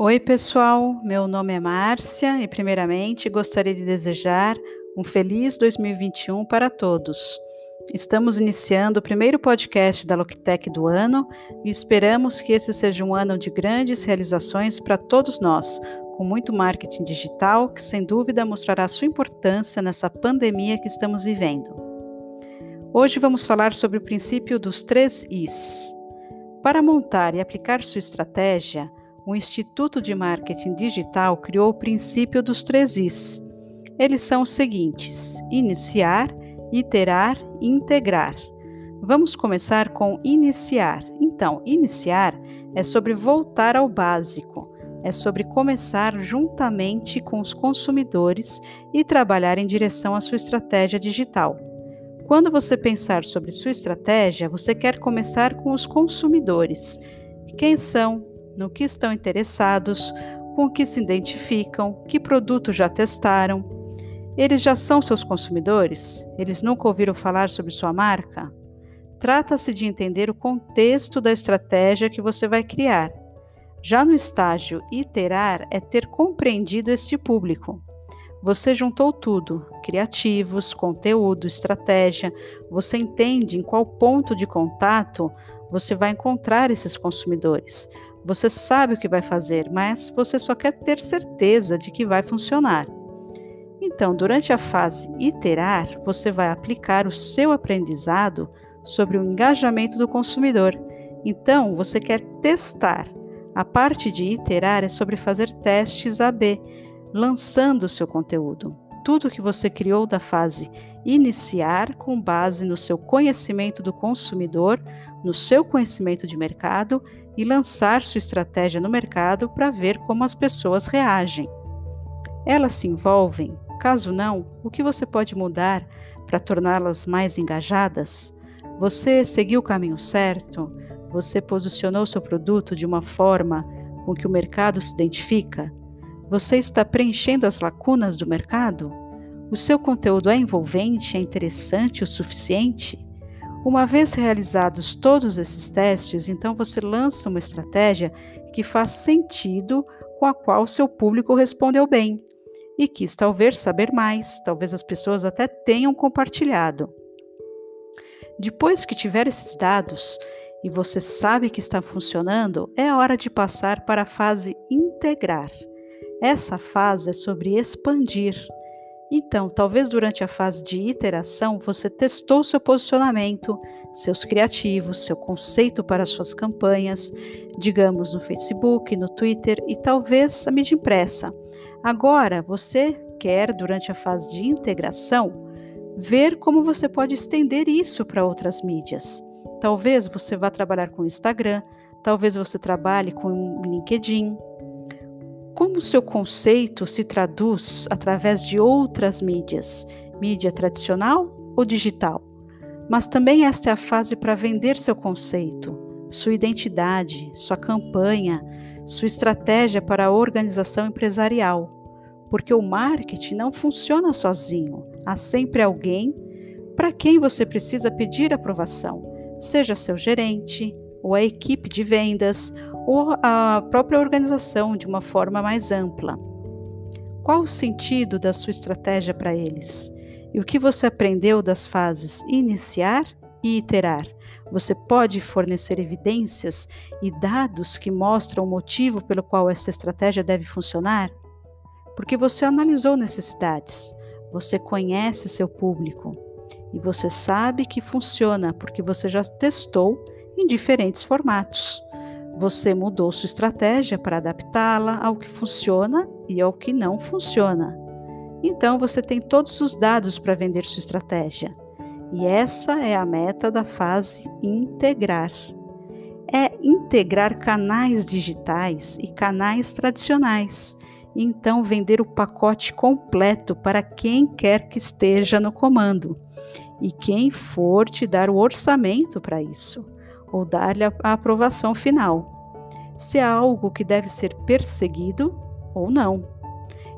Oi, pessoal. Meu nome é Márcia e, primeiramente, gostaria de desejar um feliz 2021 para todos. Estamos iniciando o primeiro podcast da Loctec do ano e esperamos que esse seja um ano de grandes realizações para todos nós, com muito marketing digital que, sem dúvida, mostrará sua importância nessa pandemia que estamos vivendo. Hoje vamos falar sobre o princípio dos três Is. Para montar e aplicar sua estratégia, o Instituto de Marketing Digital criou o princípio dos três Is. Eles são os seguintes: iniciar, iterar e integrar. Vamos começar com iniciar. Então, iniciar é sobre voltar ao básico, é sobre começar juntamente com os consumidores e trabalhar em direção à sua estratégia digital. Quando você pensar sobre sua estratégia, você quer começar com os consumidores. Quem são? No que estão interessados, com o que se identificam, que produto já testaram. Eles já são seus consumidores? Eles nunca ouviram falar sobre sua marca? Trata-se de entender o contexto da estratégia que você vai criar. Já no estágio iterar é ter compreendido este público. Você juntou tudo: criativos, conteúdo, estratégia. Você entende em qual ponto de contato você vai encontrar esses consumidores. Você sabe o que vai fazer, mas você só quer ter certeza de que vai funcionar. Então, durante a fase iterar, você vai aplicar o seu aprendizado sobre o engajamento do consumidor. Então, você quer testar. A parte de iterar é sobre fazer testes AB, lançando o seu conteúdo. Tudo que você criou da fase iniciar com base no seu conhecimento do consumidor, no seu conhecimento de mercado e lançar sua estratégia no mercado para ver como as pessoas reagem. Elas se envolvem? Caso não, o que você pode mudar para torná-las mais engajadas? Você seguiu o caminho certo? Você posicionou seu produto de uma forma com que o mercado se identifica? Você está preenchendo as lacunas do mercado? O seu conteúdo é envolvente, é interessante o suficiente? Uma vez realizados todos esses testes, então você lança uma estratégia que faz sentido com a qual seu público respondeu bem e quis talvez saber mais, talvez as pessoas até tenham compartilhado. Depois que tiver esses dados e você sabe que está funcionando, é hora de passar para a fase integrar. Essa fase é sobre expandir então, talvez durante a fase de iteração você testou seu posicionamento, seus criativos, seu conceito para suas campanhas, digamos no Facebook, no Twitter e talvez a mídia impressa. Agora, você quer, durante a fase de integração, ver como você pode estender isso para outras mídias. Talvez você vá trabalhar com Instagram, talvez você trabalhe com LinkedIn, como seu conceito se traduz através de outras mídias, mídia tradicional ou digital. Mas também esta é a fase para vender seu conceito, sua identidade, sua campanha, sua estratégia para a organização empresarial. Porque o marketing não funciona sozinho, há sempre alguém para quem você precisa pedir aprovação, seja seu gerente, ou a equipe de vendas, ou a própria organização de uma forma mais ampla. Qual o sentido da sua estratégia para eles? E o que você aprendeu das fases iniciar e iterar? Você pode fornecer evidências e dados que mostram o motivo pelo qual essa estratégia deve funcionar? Porque você analisou necessidades, você conhece seu público e você sabe que funciona porque você já testou em diferentes formatos. Você mudou sua estratégia para adaptá-la ao que funciona e ao que não funciona. Então você tem todos os dados para vender sua estratégia. E essa é a meta da fase integrar. É integrar canais digitais e canais tradicionais. Então vender o pacote completo para quem quer que esteja no comando e quem for te dar o orçamento para isso ou dar-lhe a aprovação final, se é algo que deve ser perseguido ou não.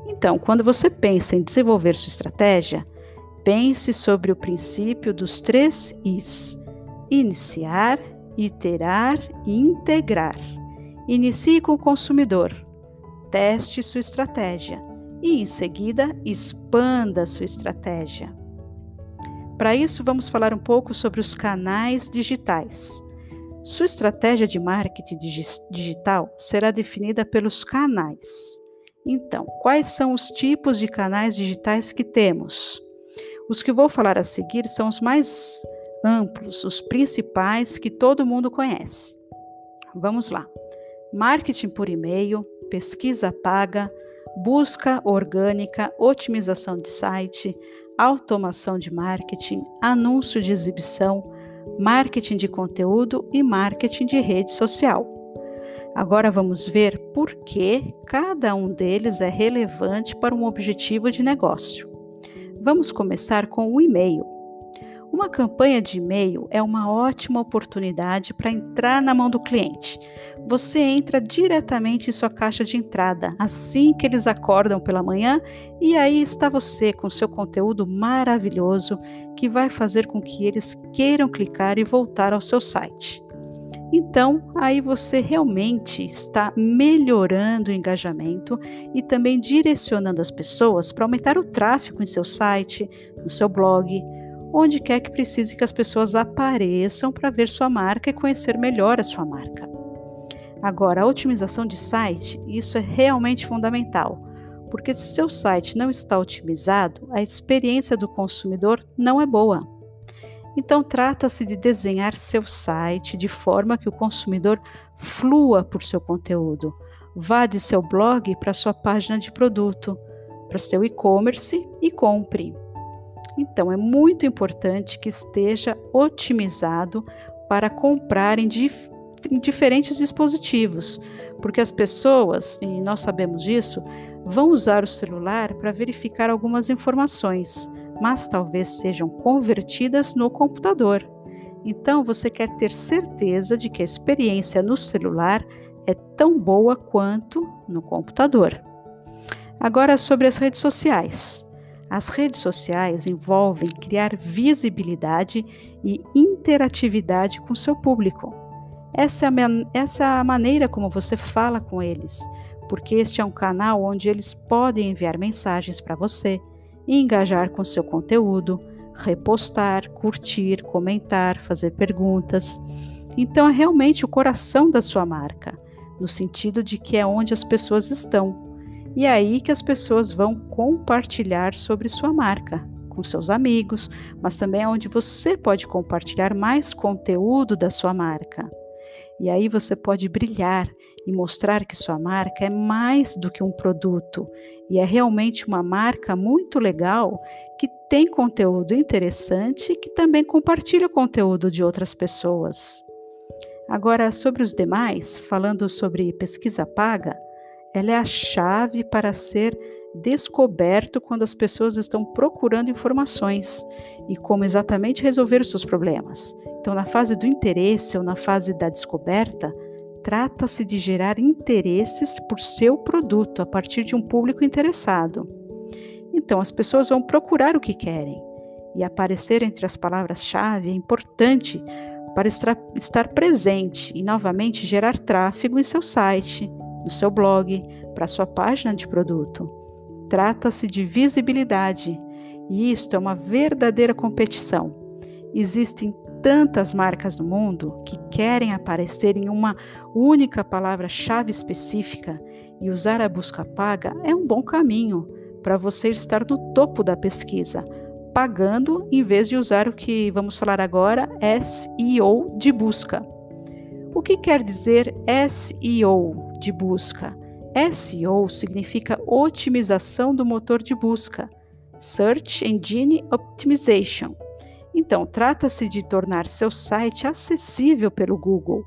Então, quando você pensa em desenvolver sua estratégia, pense sobre o princípio dos três Is: iniciar, iterar e integrar. Inicie com o consumidor. teste sua estratégia e, em seguida, expanda sua estratégia. Para isso, vamos falar um pouco sobre os canais digitais. Sua estratégia de marketing digital será definida pelos canais. Então, quais são os tipos de canais digitais que temos? Os que vou falar a seguir são os mais amplos, os principais que todo mundo conhece. Vamos lá. Marketing por e-mail, pesquisa paga, busca orgânica, otimização de site, automação de marketing, anúncio de exibição, marketing de conteúdo e marketing de rede social. Agora vamos ver por que cada um deles é relevante para um objetivo de negócio. Vamos começar com o e-mail. Uma campanha de e-mail é uma ótima oportunidade para entrar na mão do cliente. Você entra diretamente em sua caixa de entrada assim que eles acordam pela manhã e aí está você com seu conteúdo maravilhoso que vai fazer com que eles queiram clicar e voltar ao seu site. Então, aí você realmente está melhorando o engajamento e também direcionando as pessoas para aumentar o tráfego em seu site, no seu blog, onde quer que precise que as pessoas apareçam para ver sua marca e conhecer melhor a sua marca. Agora, a otimização de site, isso é realmente fundamental, porque se seu site não está otimizado, a experiência do consumidor não é boa. Então, trata-se de desenhar seu site de forma que o consumidor flua por seu conteúdo. Vá de seu blog para sua página de produto, para seu e-commerce e compre. Então, é muito importante que esteja otimizado para comprar em, dif em diferentes dispositivos, porque as pessoas, e nós sabemos disso, vão usar o celular para verificar algumas informações, mas talvez sejam convertidas no computador. Então, você quer ter certeza de que a experiência no celular é tão boa quanto no computador. Agora, sobre as redes sociais. As redes sociais envolvem criar visibilidade e interatividade com seu público. Essa é, a, essa é a maneira como você fala com eles, porque este é um canal onde eles podem enviar mensagens para você, engajar com seu conteúdo, repostar, curtir, comentar, fazer perguntas. Então é realmente o coração da sua marca, no sentido de que é onde as pessoas estão e é aí que as pessoas vão compartilhar sobre sua marca com seus amigos, mas também é onde você pode compartilhar mais conteúdo da sua marca. E aí você pode brilhar e mostrar que sua marca é mais do que um produto e é realmente uma marca muito legal que tem conteúdo interessante que também compartilha conteúdo de outras pessoas. Agora, sobre os demais, falando sobre pesquisa paga, ela é a chave para ser descoberto quando as pessoas estão procurando informações e como exatamente resolver os seus problemas. Então, na fase do interesse ou na fase da descoberta, trata-se de gerar interesses por seu produto a partir de um público interessado. Então, as pessoas vão procurar o que querem e aparecer entre as palavras-chave é importante para estar presente e novamente gerar tráfego em seu site, no seu blog, para sua página de produto. Trata-se de visibilidade e isto é uma verdadeira competição. Existem tantas marcas no mundo que querem aparecer em uma única palavra-chave específica e usar a busca paga é um bom caminho para você estar no topo da pesquisa, pagando em vez de usar o que vamos falar agora, SEO de busca. O que quer dizer SEO? De busca. SEO significa otimização do motor de busca, Search Engine Optimization. Então, trata-se de tornar seu site acessível pelo Google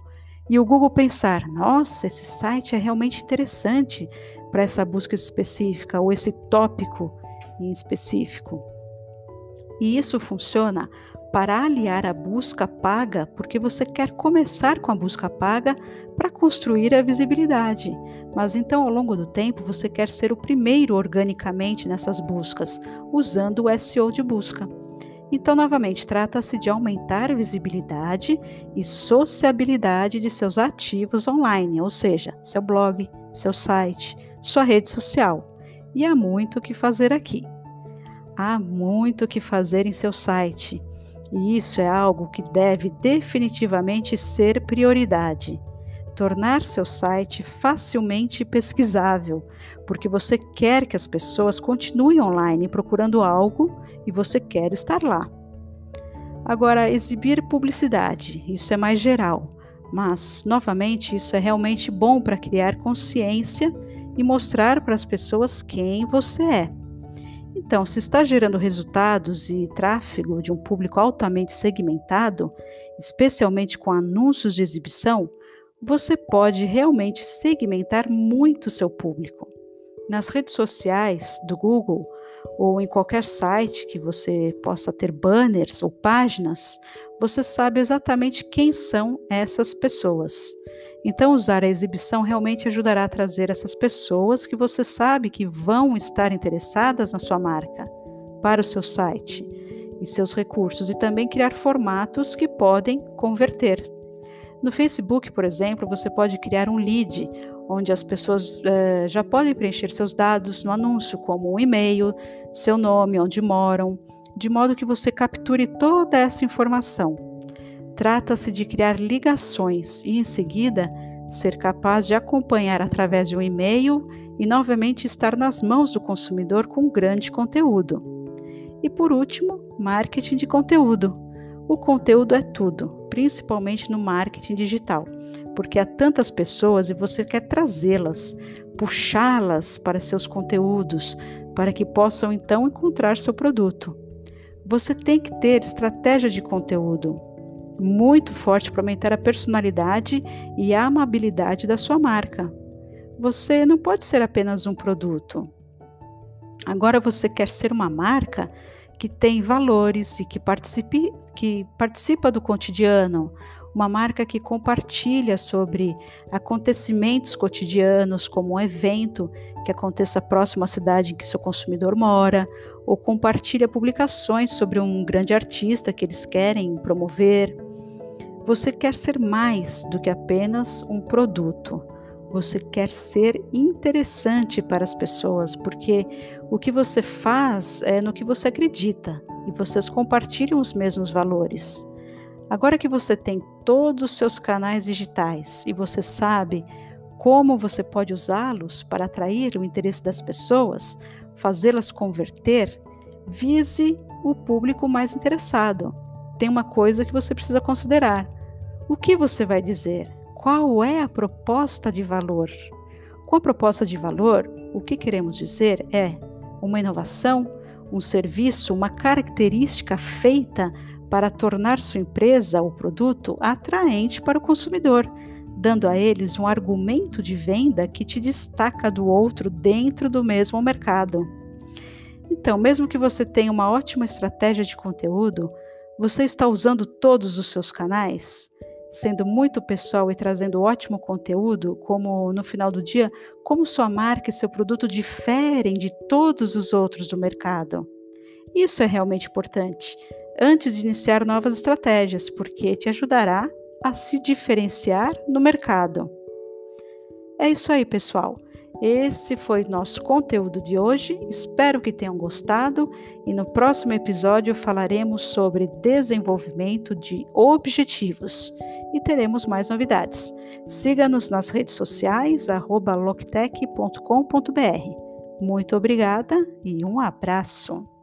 e o Google pensar: nossa, esse site é realmente interessante para essa busca específica ou esse tópico em específico. E isso funciona para aliar a busca paga, porque você quer começar com a busca paga para construir a visibilidade. Mas então, ao longo do tempo, você quer ser o primeiro organicamente nessas buscas, usando o SEO de busca. Então, novamente, trata-se de aumentar a visibilidade e sociabilidade de seus ativos online, ou seja, seu blog, seu site, sua rede social. E há muito o que fazer aqui. Há muito o que fazer em seu site. E isso é algo que deve definitivamente ser prioridade. Tornar seu site facilmente pesquisável, porque você quer que as pessoas continuem online procurando algo e você quer estar lá. Agora, exibir publicidade, isso é mais geral, mas, novamente, isso é realmente bom para criar consciência e mostrar para as pessoas quem você é. Então, se está gerando resultados e tráfego de um público altamente segmentado, especialmente com anúncios de exibição, você pode realmente segmentar muito seu público. Nas redes sociais do Google ou em qualquer site que você possa ter banners ou páginas, você sabe exatamente quem são essas pessoas. Então, usar a exibição realmente ajudará a trazer essas pessoas que você sabe que vão estar interessadas na sua marca para o seu site e seus recursos e também criar formatos que podem converter. No Facebook, por exemplo, você pode criar um lead onde as pessoas eh, já podem preencher seus dados no anúncio, como um e-mail, seu nome, onde moram, de modo que você capture toda essa informação. Trata-se de criar ligações e, em seguida, ser capaz de acompanhar através de um e-mail e novamente estar nas mãos do consumidor com grande conteúdo. E por último, marketing de conteúdo. O conteúdo é tudo, principalmente no marketing digital, porque há tantas pessoas e você quer trazê-las, puxá-las para seus conteúdos, para que possam então encontrar seu produto. Você tem que ter estratégia de conteúdo muito forte para aumentar a personalidade e a amabilidade da sua marca. Você não pode ser apenas um produto. Agora você quer ser uma marca que tem valores e que, participe, que participa do cotidiano, uma marca que compartilha sobre acontecimentos cotidianos, como um evento que aconteça próximo à cidade em que seu consumidor mora, ou compartilha publicações sobre um grande artista que eles querem promover. Você quer ser mais do que apenas um produto. Você quer ser interessante para as pessoas, porque o que você faz é no que você acredita e vocês compartilham os mesmos valores. Agora que você tem todos os seus canais digitais e você sabe como você pode usá-los para atrair o interesse das pessoas, fazê-las converter, vise o público mais interessado. Tem uma coisa que você precisa considerar. O que você vai dizer? Qual é a proposta de valor? Com a proposta de valor, o que queremos dizer é uma inovação, um serviço, uma característica feita para tornar sua empresa ou produto atraente para o consumidor, dando a eles um argumento de venda que te destaca do outro dentro do mesmo mercado. Então, mesmo que você tenha uma ótima estratégia de conteúdo, você está usando todos os seus canais, sendo muito pessoal e trazendo ótimo conteúdo, como no final do dia, como sua marca e seu produto diferem de todos os outros do mercado. Isso é realmente importante antes de iniciar novas estratégias, porque te ajudará a se diferenciar no mercado. É isso aí, pessoal. Esse foi nosso conteúdo de hoje. Espero que tenham gostado e no próximo episódio falaremos sobre desenvolvimento de objetivos e teremos mais novidades. Siga-nos nas redes sociais loctech.com.br. Muito obrigada e um abraço.